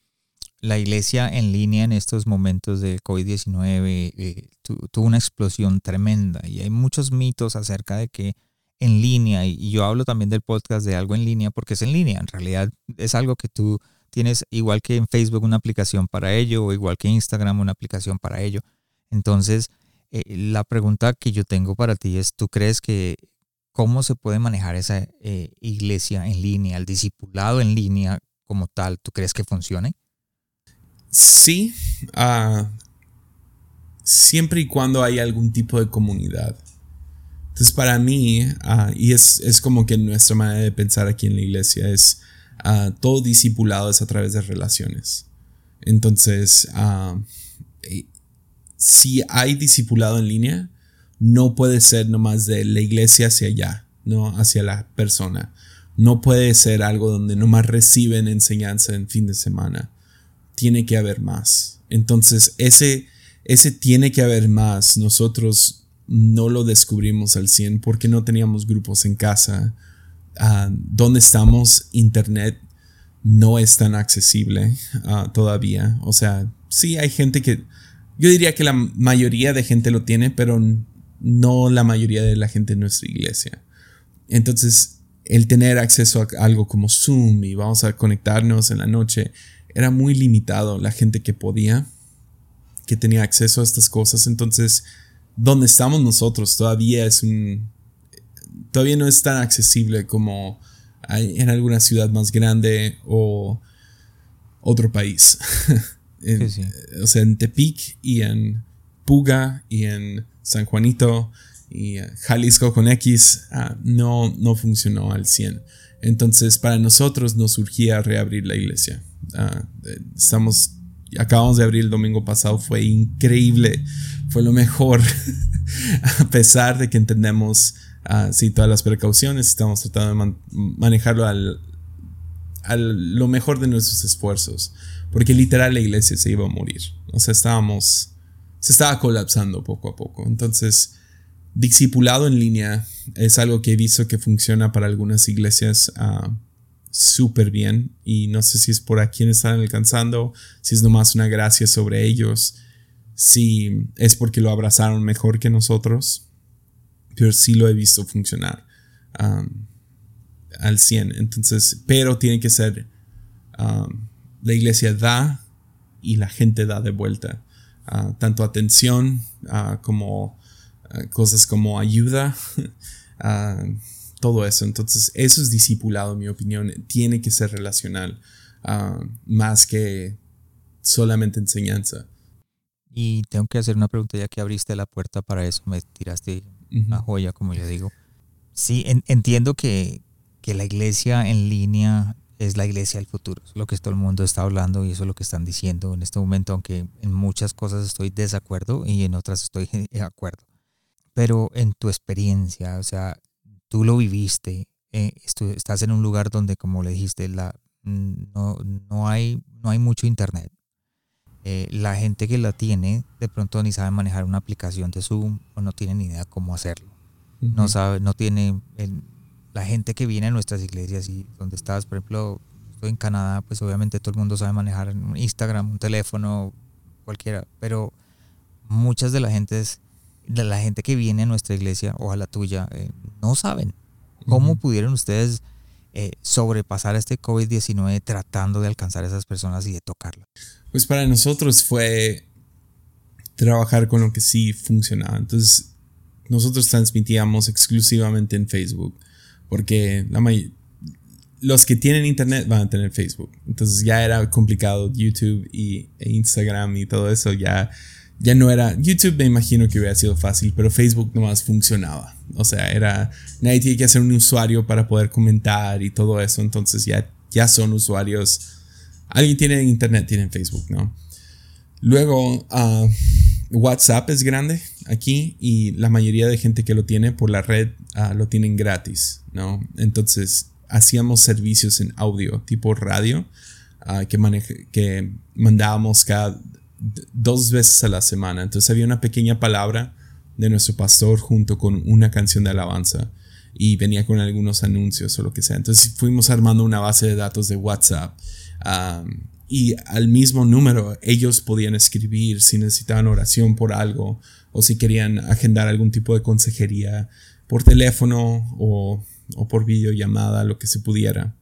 la iglesia en línea en estos momentos de COVID-19 eh, tuvo una explosión tremenda y hay muchos mitos acerca de que en línea, y yo hablo también del podcast de algo en línea porque es en línea, en realidad es algo que tú tienes igual que en Facebook una aplicación para ello o igual que Instagram una aplicación para ello. Entonces, eh, la pregunta que yo tengo para ti es, ¿tú crees que cómo se puede manejar esa eh, iglesia en línea, el discipulado en línea como tal? ¿Tú crees que funcione? Sí, ah, siempre y cuando hay algún tipo de comunidad. Entonces para mí, ah, y es, es, como que nuestra manera de pensar aquí en la iglesia es uh, todo discipulado es a través de relaciones. Entonces, si hay discipulado en línea, no puede ser nomás de la iglesia hacia allá, no hacia la persona. No puede ser algo donde nomás reciben enseñanza en fin de semana tiene que haber más. Entonces, ese, ese tiene que haber más. Nosotros no lo descubrimos al 100 porque no teníamos grupos en casa. Uh, donde estamos, Internet no es tan accesible ah, todavía. O sea, sí hay gente que... Yo diría que la mayoría de gente lo tiene, pero no la mayoría de la gente en nuestra iglesia. Entonces, el tener acceso a algo como Zoom y vamos a conectarnos en la noche era muy limitado la gente que podía, que tenía acceso a estas cosas. Entonces, donde estamos nosotros todavía es un... Todavía no es tan accesible como en alguna ciudad más grande o otro país. [laughs] O sea, en Tepic y en Puga y en San Juanito y Jalisco con X ah, no, no funcionó al 100. Entonces para nosotros nos surgía reabrir la iglesia. Ah, estamos, acabamos de abrir el domingo pasado, fue increíble, fue lo mejor, [laughs] a pesar de que entendemos uh, todas las precauciones, estamos tratando de manejarlo al, al, lo mejor de nuestros esfuerzos, porque literal la iglesia se iba a morir, o sea, estábamos, se estaba colapsando poco a poco, entonces... Discipulado en línea es algo que he visto que funciona para algunas iglesias uh, súper bien. Y no sé si es por a quién están alcanzando, si es nomás una gracia sobre ellos, si es porque lo abrazaron mejor que nosotros, pero sí lo he visto funcionar um, al 100. Entonces, pero tiene que ser, um, la iglesia da y la gente da de vuelta, uh, tanto atención uh, como uh, cosas como ayuda. [laughs] todo eso. Entonces, eso es discipulado, en mi opinión. Tiene que ser relacional, ah, más que solamente enseñanza. Y tengo que hacer una pregunta ya que abriste la puerta para eso, me tiraste una joya, como yo digo. Sí, entiendo que, que la iglesia en línea es la iglesia del futuro, es lo que todo el mundo está hablando y eso es lo que están diciendo en este momento, aunque en muchas cosas estoy desacuerdo y en otras estoy [laughs] de acuerdo. Pero en tu experiencia, o sea, tú lo viviste, eh, estás en un lugar donde, como le dijiste, la, no, no, hay, no hay mucho internet. Eh, la gente que la tiene de pronto ni sabe manejar una aplicación de Zoom o no tiene ni idea cómo hacerlo. No sabe, no tiene la gente que viene a nuestras iglesias y donde estás, por ejemplo, estoy en Canadá, pues obviamente todo el mundo sabe manejar un Instagram, un teléfono, cualquiera, pero muchas de la gente de la gente que viene a nuestra iglesia o a la tuya eh, no saben. ¿Cómo pudieron ustedes eh, sobrepasar este COVID-19 tratando de alcanzar a esas personas y de tocarlas? Pues para nosotros fue trabajar con lo que sí funcionaba. Entonces, nosotros transmitíamos exclusivamente en Facebook, porque la los que tienen internet van a tener Facebook. Entonces ya era complicado YouTube y, e Instagram y todo eso. Ya, ya no era. YouTube me imagino que hubiera sido fácil, pero Facebook nomás funcionaba. O sea, era. Nadie tiene que hacer un usuario para poder comentar y todo eso. Entonces ya, ya son usuarios. Alguien tiene internet, tiene Facebook, ¿no? Luego, uh, WhatsApp es grande aquí y la mayoría de gente que lo tiene por la red uh, lo tienen gratis, ¿no? Entonces, hacíamos servicios en audio, tipo radio, uh, que, que mandábamos cada dos veces a la semana. Entonces había una pequeña palabra de nuestro pastor junto con una canción de alabanza y venía con algunos anuncios o lo que sea. Entonces fuimos armando una base de datos de WhatsApp y al mismo número ellos podían escribir si necesitaban oración por algo o si querían agendar algún tipo de consejería por teléfono o o por videollamada, lo que se pudiera.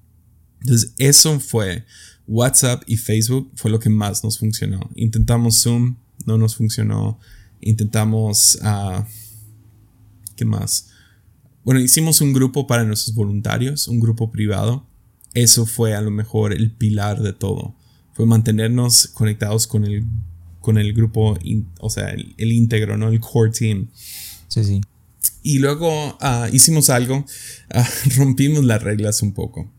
Entonces, eso fue WhatsApp y Facebook, fue lo que más nos funcionó. Intentamos Zoom, no nos funcionó. Intentamos, uh, ¿qué más? Bueno, hicimos un grupo para nuestros voluntarios, un grupo privado. Eso fue a lo mejor el pilar de todo. Fue mantenernos conectados con el, con el grupo, o sea, el, el íntegro, ¿no? El core team. Sí, sí. Y luego ah, hicimos algo, ah, [laughs] rompimos las reglas un poco.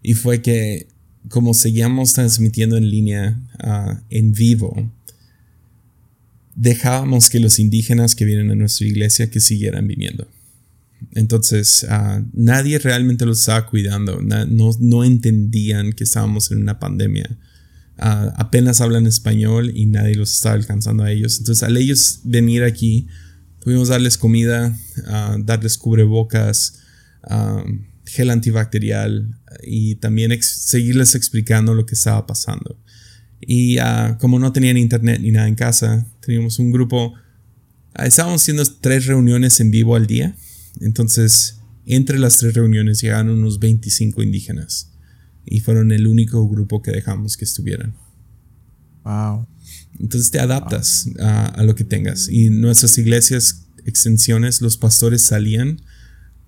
Y fue que como seguíamos transmitiendo en línea ah, en vivo, dejábamos que los indígenas que vienen a nuestra iglesia que siguieran viniendo. Entonces, nadie realmente los estaba cuidando, no, no, entendían que estábamos en una pandemia. Apenas hablan español y nadie los estaba alcanzando a ellos. Entonces, al ellos venir aquí, Pudimos darles comida, ah, darles cubrebocas, ah, gel antibacterial y también seguirles explicando lo que estaba pasando. Y ah, como no tenían internet ni nada en casa, teníamos un grupo, estábamos haciendo tres reuniones en vivo al día. Entonces, entre las tres reuniones llegaron unos 25 indígenas y fueron el único grupo que dejamos que estuvieran. Wow. Entonces te adaptas a, lo que tengas. Y nuestras iglesias, extensiones, los pastores salían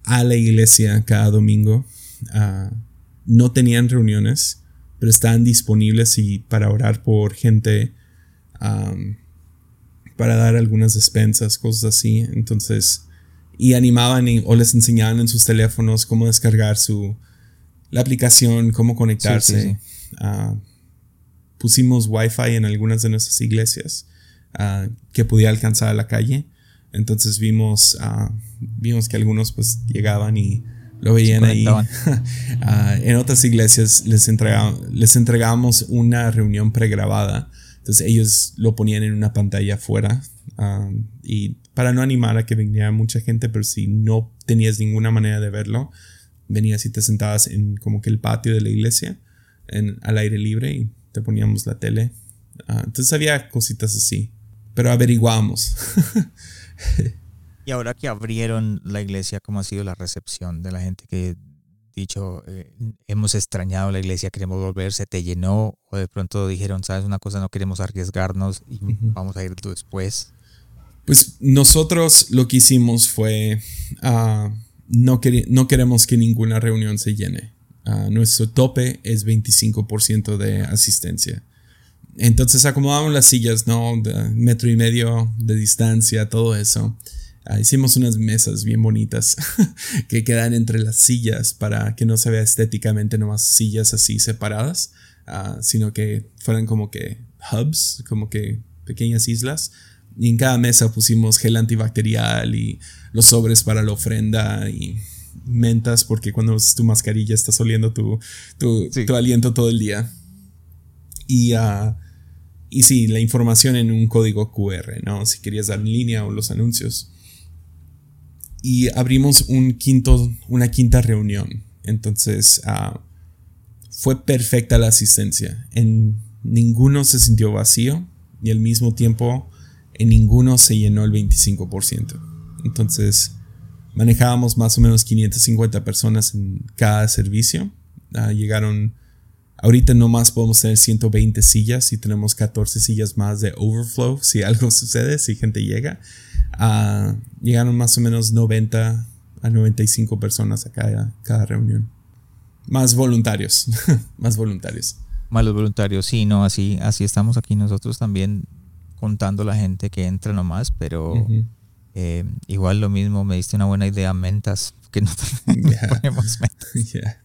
a la iglesia cada domingo. Ah, no tenían reuniones, pero estaban disponibles y para orar por gente, para dar algunas despensas, cosas así. Entonces, y animaban o les enseñaban en sus teléfonos cómo descargar su la aplicación, cómo conectarse. Ah, pusimos wifi en algunas de nuestras iglesias ah, que podía alcanzar a la calle. Entonces vimos, uh, vimos que algunos pues llegaban y lo veían ahí. [laughs] Ah, en otras iglesias les, les entregábamos una reunión pregrabada. Entonces ellos lo ponían en una pantalla afuera y para no animar a que viniera mucha gente, pero si no tenías ninguna manera de verlo, venías y te sentabas en como que el patio de la iglesia, en, al aire libre y te poníamos la tele. Ah, entonces había cositas así, pero averiguamos. [laughs] y ahora que abrieron la iglesia, ¿cómo ha sido la recepción de la gente que dicho, eh, hemos extrañado la iglesia, queremos volver, se te llenó o de pronto dijeron, sabes una cosa, no queremos arriesgarnos y vamos a ir después? Pues nosotros lo que hicimos fue, ah, no, no queremos que ninguna reunión se llene. Ah, nuestro tope es 25% de asistencia. Entonces acomodamos las sillas, ¿no? metro y medio de distancia, todo eso. Ah, hicimos unas mesas bien bonitas [laughs] que quedan entre las sillas para que no se vea estéticamente nomás sillas así separadas, ah, sino que fueran como que hubs, como que pequeñas islas. Y en cada mesa pusimos gel antibacterial y los sobres para la ofrenda y mentas porque cuando usas tu mascarilla estás oliendo tu, tu, aliento todo el día. Y, uh, y sí, la información en un código QR, ¿no? Si querías dar en línea o los anuncios. Y abrimos un quinto, una quinta reunión. Entonces uh, fue perfecta la asistencia. En ninguno se sintió vacío y al mismo tiempo en ninguno se llenó el 25%. Entonces manejábamos más o menos 550 personas en cada servicio. Ah, llegaron, ahorita no más podemos tener 120 sillas y tenemos 14 sillas más de overflow si [laughs] algo sucede, si gente llega. Ah, llegaron más o menos 90 a 95 personas a cada, cada reunión. Más voluntarios, [laughs] más voluntarios. Más los voluntarios, sí, no, así, así estamos aquí nosotros también contando la gente que entra nomás, pero eh, igual lo mismo, me diste una buena idea, mentas, que no [laughs] [laughs] ponemos mentas. [laughs]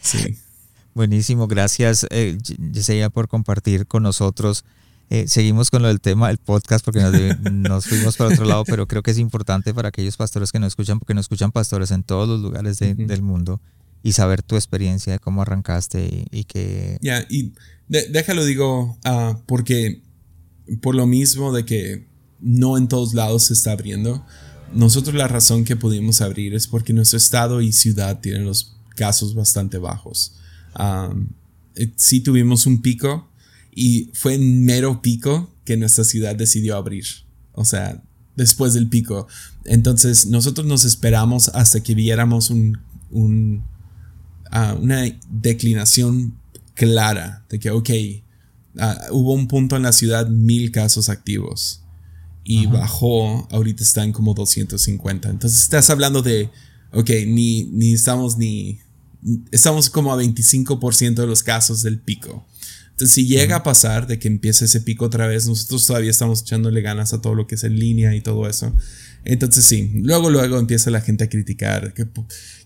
Sí. Buenísimo, gracias eh, Yesenia por compartir con nosotros. Eh, seguimos con lo del tema del podcast porque nos, fuimos para otro lado, pero creo que es importante para aquellos pastores que nos escuchan, porque nos escuchan pastores en todos los lugares del mundo y saber tu experiencia de cómo arrancaste y, que... Ya, y déjalo digo, uh, porque por lo mismo de que no en todos lados se está abriendo, nosotros la razón que pudimos abrir es porque nuestro estado y ciudad tienen los casos bastante bajos. Um, sí tuvimos un pico y fue en mero pico que nuestra ciudad decidió abrir. O sea, después del pico. Entonces nosotros nos esperamos hasta que viéramos un, un uh, una declinación clara de que, ok, uh, hubo un punto en la ciudad mil casos activos y bajó, ahorita está en como 250. Entonces estás hablando de, ok, ni, ni estamos ni, estamos como a 25% de los casos del pico. Entonces, si llega a pasar de que empiece ese pico otra vez, nosotros todavía estamos echándole ganas a todo lo que es en línea y todo eso. Entonces, sí, luego, luego empieza la gente a criticar que,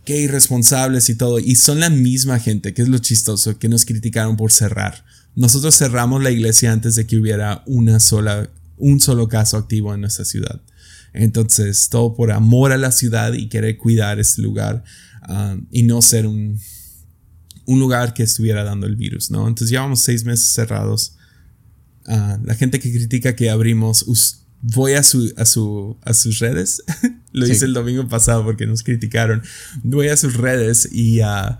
que irresponsables y todo. Y son la misma gente, que es lo chistoso, que nos criticaron por cerrar. Nosotros cerramos la iglesia antes de que hubiera una sola, un solo caso activo en nuestra ciudad. Entonces, todo por amor a la ciudad y querer cuidar este lugar um, y no ser un, un lugar que estuviera dando el virus, ¿no? Entonces, llevamos seis meses cerrados. Uh, la gente que critica que abrimos, voy a, su, a, su, a sus redes. [laughs] Lo hice el domingo pasado porque nos criticaron. Voy a sus redes y uh,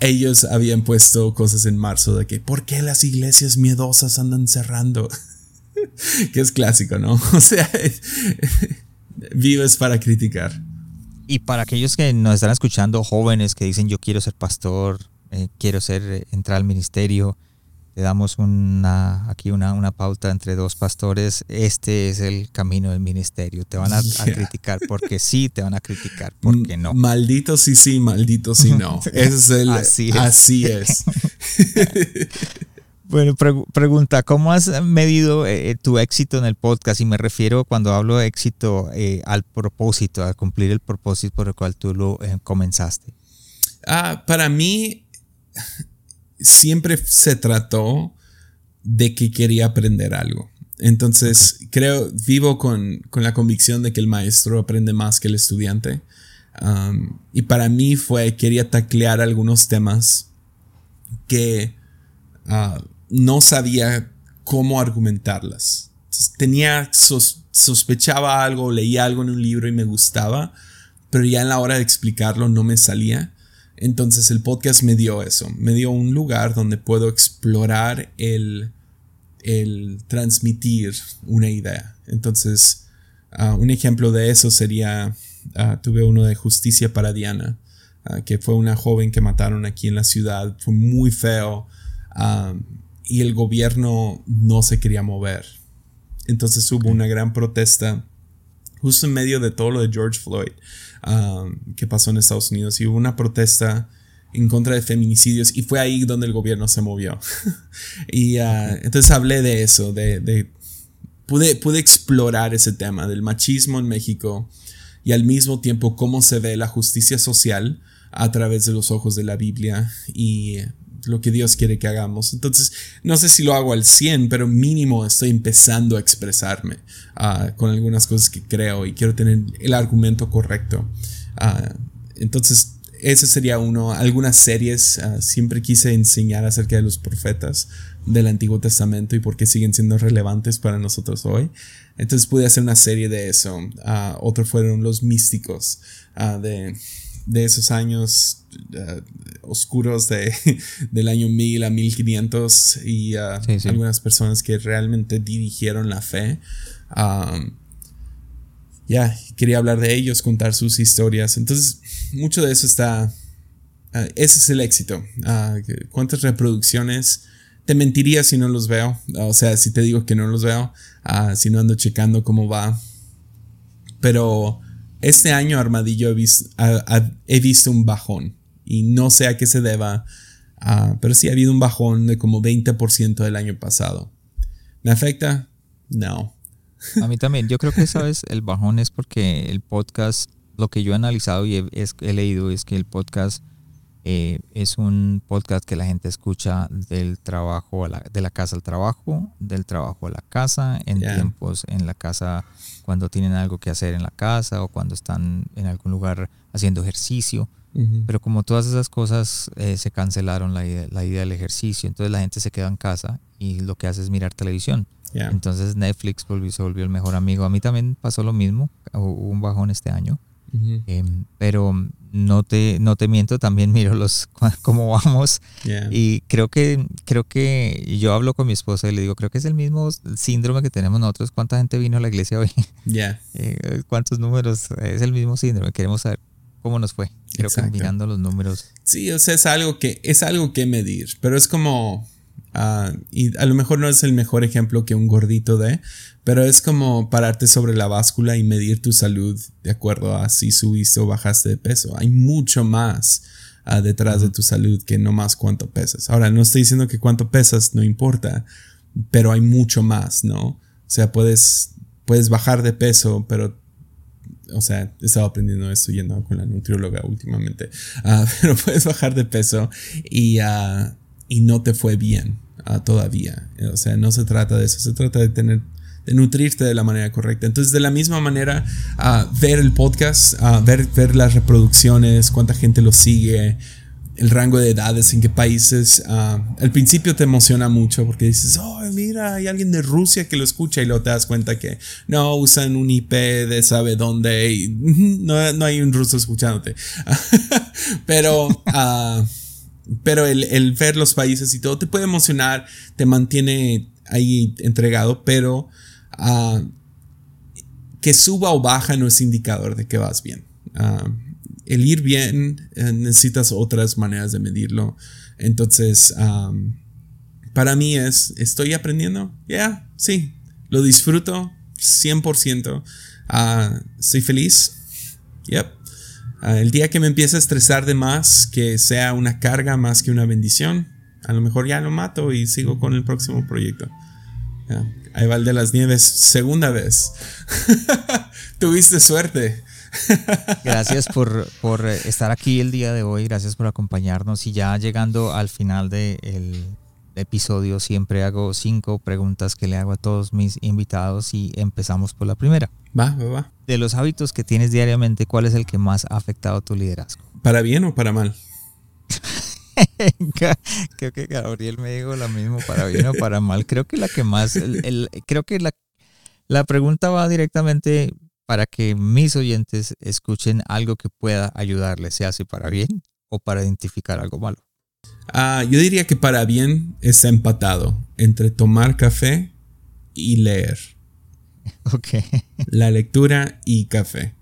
ellos habían puesto cosas en marzo de que, ¿por qué las iglesias miedosas andan cerrando? [laughs] que es clásico, ¿no? [laughs] O sea, [laughs] vives para criticar. Y para aquellos que nos están escuchando, jóvenes que dicen yo quiero ser pastor, eh, quiero ser, eh, entrar al ministerio, te damos una, aquí una, una pauta entre dos pastores, este es el camino del ministerio. Te van a, criticar porque sí, te van a criticar porque no. Maldito sí, sí, maldito sí, no. [laughs] Ese es el, así es. Así es. [laughs] bueno, pregunta, ¿cómo has medido eh, eh, tu éxito en el podcast? Y me refiero cuando hablo de éxito eh, al propósito, a cumplir el propósito por el cual tú lo comenzaste. Ah, para mí siempre se trató de que quería aprender algo. Entonces, creo, vivo con, la convicción de que el maestro aprende más que el estudiante. Um, y para mí fue, quería taclear algunos temas que uh, no sabía cómo argumentarlas. tenía, sospechaba algo, leía algo en un libro y me gustaba, pero ya en la hora de explicarlo no me salía. Entonces el podcast me dio eso, me dio un lugar donde puedo explorar el, el transmitir una idea. Entonces, ah, un ejemplo de eso sería, ah, tuve uno de Justicia para Diana, ah, que fue una joven que mataron aquí en la ciudad, fue muy feo y el gobierno no se quería mover. Entonces hubo una gran protesta justo en medio de todo lo de George Floyd. Um, que pasó en Estados Unidos y hubo una protesta en contra de feminicidios y fue ahí donde el gobierno se movió. [laughs] y uh, entonces hablé de eso, de, pude, pude explorar ese tema del machismo en México y al mismo tiempo cómo se ve la justicia social a través de los ojos de la Biblia y lo que Dios quiere que hagamos. Entonces, no sé si lo hago al 100, pero mínimo estoy empezando a expresarme ah, con algunas cosas que creo y quiero tener el argumento correcto. Ah, entonces, ese sería uno. Algunas series, ah, siempre quise enseñar acerca de los profetas del Antiguo Testamento y por qué siguen siendo relevantes para nosotros hoy. Entonces pude hacer una serie de eso. otro fueron los místicos de de esos años uh, oscuros de, [laughs] del año 1000 a 1500 y uh, algunas personas que realmente dirigieron la fe. Um, ya, quería hablar de ellos, contar sus historias. Entonces, mucho de eso está... Uh, ese es el éxito. ¿Cuántas reproducciones? Te mentiría si no los veo. O sea, si te digo que no los veo. si no ando checando cómo va. Pero este año Armadillo he, visto un bajón Y no sé a qué se deba, ah, pero sí ha habido un bajón de como 20% del año pasado. ¿Me afecta? No. A mí también. Yo creo que, ¿sabes? El bajón es porque el podcast, lo que yo he analizado y he leído es que el podcast eh, es un podcast que la gente escucha del trabajo, de la casa al trabajo, del trabajo a la casa, en tiempos en la casa cuando tienen algo que hacer en la casa o cuando están en algún lugar haciendo ejercicio. Pero como todas esas cosas eh, se cancelaron la idea, la idea del ejercicio, entonces la gente se queda en casa y lo que hace es mirar televisión. Entonces Netflix volvió, se volvió el mejor amigo. A mí también pasó lo mismo, hubo un bajón este año. Em, pero no te, no te miento, también miro los [laughs] cómo vamos. Y creo que, creo que yo hablo con mi esposa y le digo, creo que es el mismo síndrome que tenemos nosotros. ¿Cuánta gente vino a la iglesia hoy? [laughs] Eh, ¿Cuántos números? Es el mismo síndrome. Queremos saber cómo nos fue. Creo que mirando los números. Sí, o sea, es algo que, es algo que medir, pero es como Ah, y a lo mejor no es el mejor ejemplo que un gordito de, pero es como pararte sobre la báscula y medir tu salud de acuerdo a si subiste o bajaste de peso. Hay mucho más ah, detrás de tu salud que no más cuánto pesas. Ahora, no estoy diciendo que cuánto pesas no importa, pero hay mucho más, ¿no? O sea, puedes, puedes bajar de peso, pero o sea, he estado aprendiendo esto yendo con la nutrióloga últimamente, ah, [laughs] pero puedes bajar de peso y, y no te fue bien todavía. O sea, no se trata de eso, se trata de tener de nutrirte de la manera correcta. Entonces, de la misma manera, ver el podcast, ver, ver las reproducciones, cuánta gente lo sigue, el rango de edades, en qué países. al principio te emociona mucho porque dices, oh, mira, hay alguien de Rusia que lo escucha y luego te das cuenta que no usan un IP de sabe dónde y [laughs] no, no hay un ruso escuchándote. [laughs] Pero pero el, ver los países y todo te puede emocionar, te mantiene ahí entregado, pero ah, que suba o baja no es indicador de que vas bien. Ah, el ir bien eh, necesitas otras maneras de medirlo. Entonces, para mí es, estoy aprendiendo, ya, sí, lo disfruto 100%. Ah, soy feliz, yep. Ah, el día que me empiece a estresar de más, que sea una carga más que una bendición, a lo mejor ya lo mato y sigo con el próximo proyecto. ahí va el de las nieves, segunda vez. [laughs] Tuviste suerte. [laughs] gracias por, por, estar aquí el día de hoy, gracias por acompañarnos y ya llegando al final del episodio siempre hago cinco preguntas que le hago a todos mis invitados y empezamos por la primera. Va, va, va. De los hábitos que tienes diariamente, ¿cuál es el que más ha afectado tu liderazgo? ¿Para bien o para mal? [laughs] creo que Gabriel me dijo lo mismo, para bien o para mal. Creo que la que más, creo que la, la pregunta va directamente para que mis oyentes escuchen algo que pueda ayudarles, sea si para bien o para identificar algo malo. Ah, yo diría que para bien está empatado entre tomar café y leer. [laughs] Ok. La lectura y café.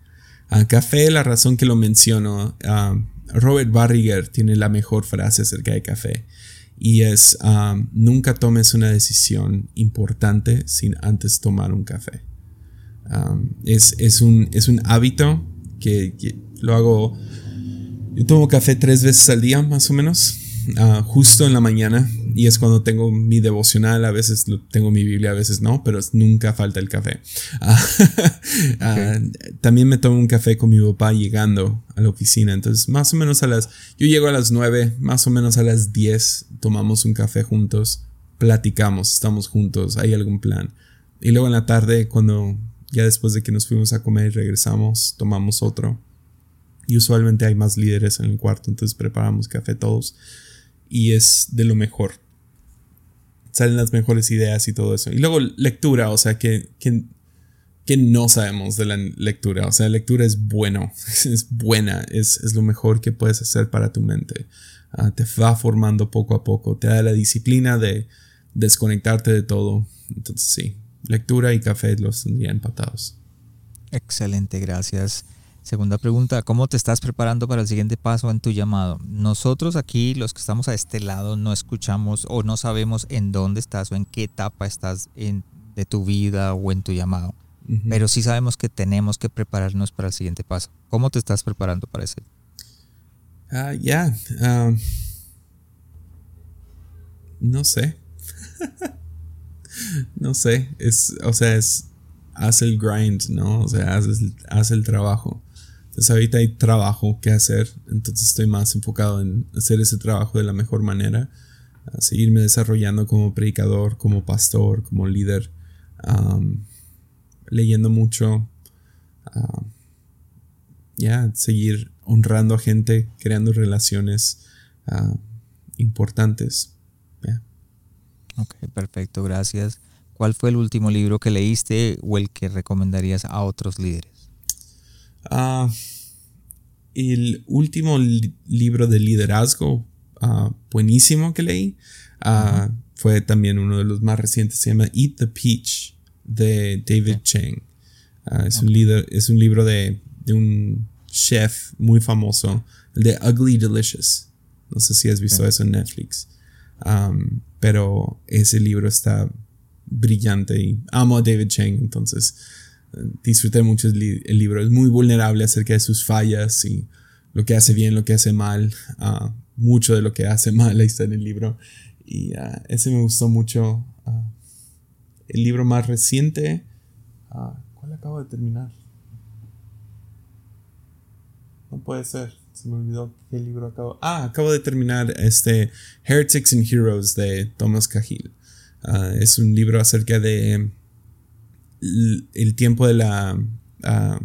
A café, la razón que lo menciono, Robert Barriger tiene la mejor frase acerca de café. Y es, nunca tomes una decisión importante sin antes tomar un café. es, un, es, un, hábito que, que, lo hago, yo tomo café tres veces al día más o menos. Ah, justo en la mañana y es cuando tengo mi devocional, a veces tengo mi Biblia, a veces no, pero nunca falta el café. [laughs] Ah, ah, también me tomo un café con mi papá llegando a la oficina, entonces más o menos a las, yo llego a las 9, más o menos a las 10 tomamos un café juntos, platicamos, estamos juntos, hay algún plan. Y luego en la tarde, cuando ya después de que nos fuimos a comer y regresamos, tomamos otro. Y usualmente hay más líderes en el cuarto, entonces preparamos café todos y es de lo mejor. Salen las mejores ideas y todo eso. Y luego lectura, o sea, que, que, no sabemos de la lectura. O sea, la lectura es bueno, [laughs] es buena, es, lo mejor que puedes hacer para tu mente. Ah, te va formando poco a poco, te da la disciplina de desconectarte de todo. Entonces sí, lectura y café los tendría empatados. Excelente, gracias. Segunda pregunta, ¿cómo te estás preparando para el siguiente paso en tu llamado? Nosotros aquí, los que estamos a este lado, no escuchamos o no sabemos en dónde estás o en qué etapa estás en, de tu vida o en tu llamado. Pero sí sabemos que tenemos que prepararnos para el siguiente paso. ¿Cómo te estás preparando para ese? Ah, ya. Um, no sé. [laughs] no sé. Es, o sea, es. Haz el grind, ¿no? O sea, haz, haz el trabajo. Entonces ahorita hay trabajo que hacer, entonces estoy más enfocado en hacer ese trabajo de la mejor manera, a seguirme desarrollando como predicador, como pastor, como líder, leyendo mucho, ya, seguir honrando a gente, creando relaciones importantes. Ok, perfecto, gracias. ¿Cuál fue el último libro que leíste o el que recomendarías a otros líderes? Ah, el último libro de liderazgo ah, buenísimo que leí ah, fue también uno de los más recientes, se llama Eat the Peach de David Chang. es, un líder, es un libro de, un chef muy famoso, el de Ugly Delicious. No sé si has visto eso en Netflix. pero ese libro está brillante y amo a David Chang, entonces disfruté mucho el, libro. Es muy vulnerable acerca de sus fallas y lo que hace bien, lo que hace mal. Ah, mucho de lo que hace mal ahí está en el libro. Y ah, ese me gustó mucho. Ah, el libro más reciente. ¿Cuál acabo de terminar? No puede ser. Se me olvidó qué libro acabo. Ah, acabo de terminar este Heretics and Heroes de Thomas Cahill. es un libro acerca de el tiempo de la uh,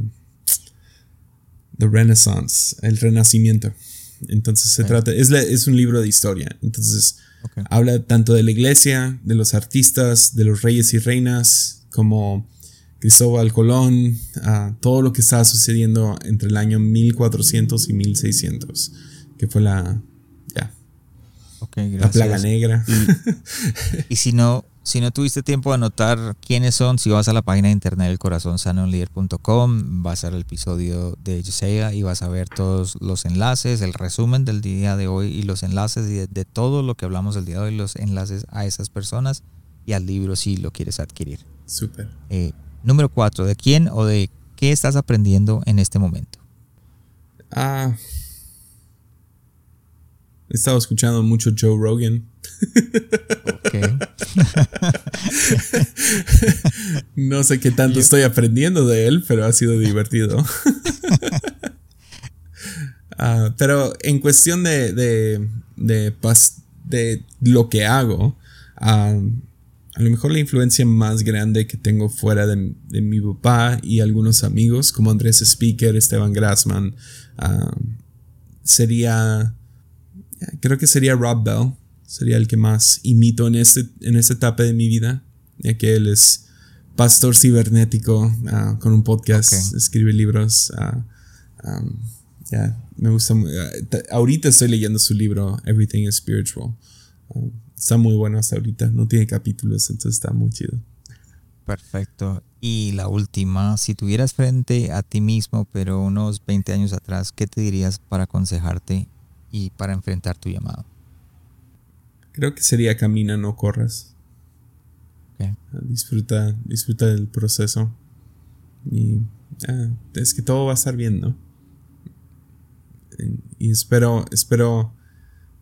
Renaissance, el Renacimiento. Entonces se trata, es, es, un libro de historia. Entonces habla tanto de la iglesia, de los artistas, de los reyes y reinas, como Cristóbal Colón, uh, todo lo que estaba sucediendo entre el año 1400 y 1600, que fue la, ya, la plaga negra. [laughs] y si no, si no tuviste tiempo de anotar quiénes son, si vas a la página de internet del corazonsanoenlider.com, vas a ver el episodio de Yesea y vas a ver todos los enlaces, el resumen del día de hoy y los enlaces de, de todo lo que hablamos el día de hoy, los enlaces a esas personas y al libro si lo quieres adquirir. Súper. Eh, número cuatro, ¿de quién o de qué estás aprendiendo en este momento? Ah. He estado escuchando mucho Joe Rogan. [laughs] no sé qué tanto estoy aprendiendo de él, pero ha sido divertido. [laughs] Ah, pero en cuestión de, de, de, de lo que hago, ah, a lo mejor la influencia más grande que tengo fuera de, mi papá y algunos amigos, como Andrés Speaker, Esteban Grassman, ah, sería, creo que sería Rob Bell sería el que más imito en, este, en esta etapa de mi vida, ya que él es pastor cibernético ah, con un podcast, escribe libros. Uh, ya, me gusta. Ah, ahorita estoy leyendo su libro Everything is Spiritual. está muy bueno hasta ahorita, no tiene capítulos, entonces está muy chido. Perfecto. Y la última, si tuvieras frente a ti mismo, pero unos 20 años atrás, ¿qué te dirías para aconsejarte y para enfrentar tu llamado? Creo que sería camina, no corras. Disfruta, disfruta del proceso. Y ah, es que todo va a estar bien, ¿no? Y espero, espero,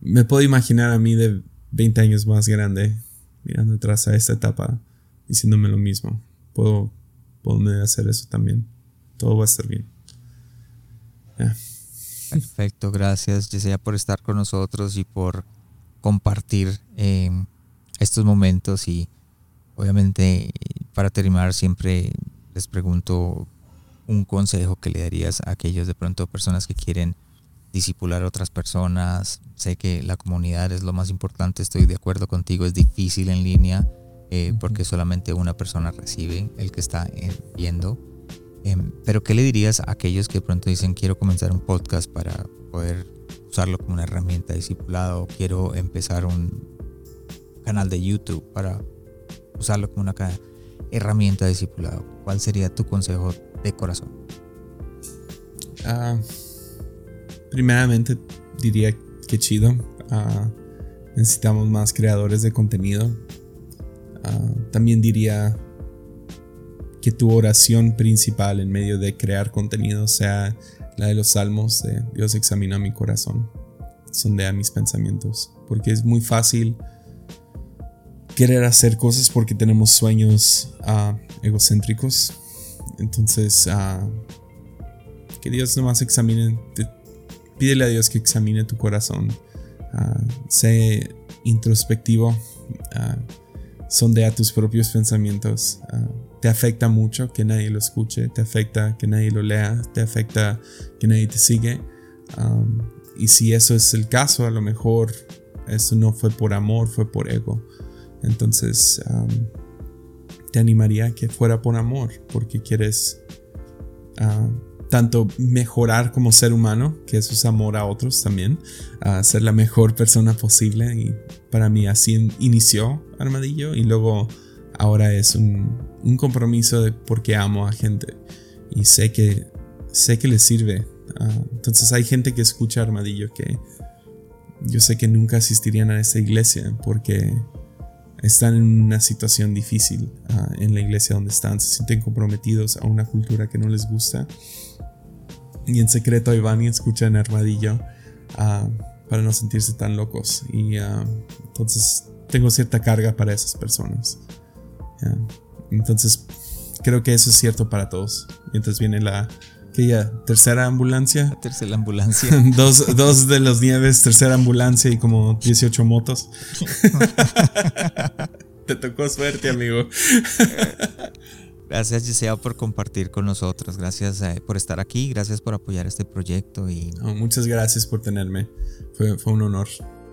me puedo imaginar a mí de 20 años más grande, mirando atrás a esta etapa, diciéndome lo mismo. Puedo, puedo hacer eso también. Todo va a estar bien. Perfecto, gracias Yesenia por estar con nosotros y por compartir eh, estos momentos y obviamente para terminar siempre les pregunto un consejo que le darías a aquellos de pronto personas que quieren disipular a otras personas. Sé que la comunidad es lo más importante, estoy de acuerdo contigo, es difícil en línea eh, porque solamente una persona recibe el que está eh, viendo. Em, pero ¿qué le dirías a aquellos que pronto dicen quiero comenzar un podcast para poder usarlo como una herramienta de discipulado, quiero empezar un canal de YouTube para usarlo como una herramienta de discipulado. ¿Cuál sería tu consejo de corazón? Ah, primeramente diría que chido. Ah, necesitamos más creadores de contenido. Ah, también diría que tu oración principal en medio de crear contenido sea la de los salmos de Dios examina mi corazón, sondea mis pensamientos, porque es muy fácil querer hacer cosas porque tenemos sueños ah, egocéntricos. Entonces, uh, que Dios nomás examine, pídele a Dios que examine tu corazón, uh, sé introspectivo, sondea tus propios pensamientos te afecta mucho que nadie lo escuche, te afecta que nadie lo lea, te afecta que nadie te sigue. Um, y si eso es el caso, a lo mejor eso no fue por amor, fue por ego. Entonces, um, te animaría a que fuera por amor, porque quieres uh, tanto mejorar como ser humano, que eso es amor a otros también, ser la mejor persona posible. Y para mí así inició Armadillo y luego ahora es un, compromiso de porque amo a gente y sé que sé que les sirve. Ah, entonces hay gente que escucha Armadillo que yo sé que nunca asistirían a esta iglesia porque están en una situación difícil ah, en la iglesia donde están, se sienten comprometidos a una cultura que no les gusta y en secreto ahí van y escuchan Armadillo ah, para no sentirse tan locos y entonces tengo cierta carga para esas personas. Entonces, creo que eso es cierto para todos. Mientras viene la aquella tercera ambulancia. tercera ambulancia. [laughs] dos, dos, de los nieves, tercera ambulancia y como 18 motos. [laughs] Te tocó suerte, amigo. [laughs] Gracias Gisea por compartir con nosotros, gracias eh, por estar aquí, gracias por apoyar este proyecto y... muchas gracias por tenerme, fue, fue un honor.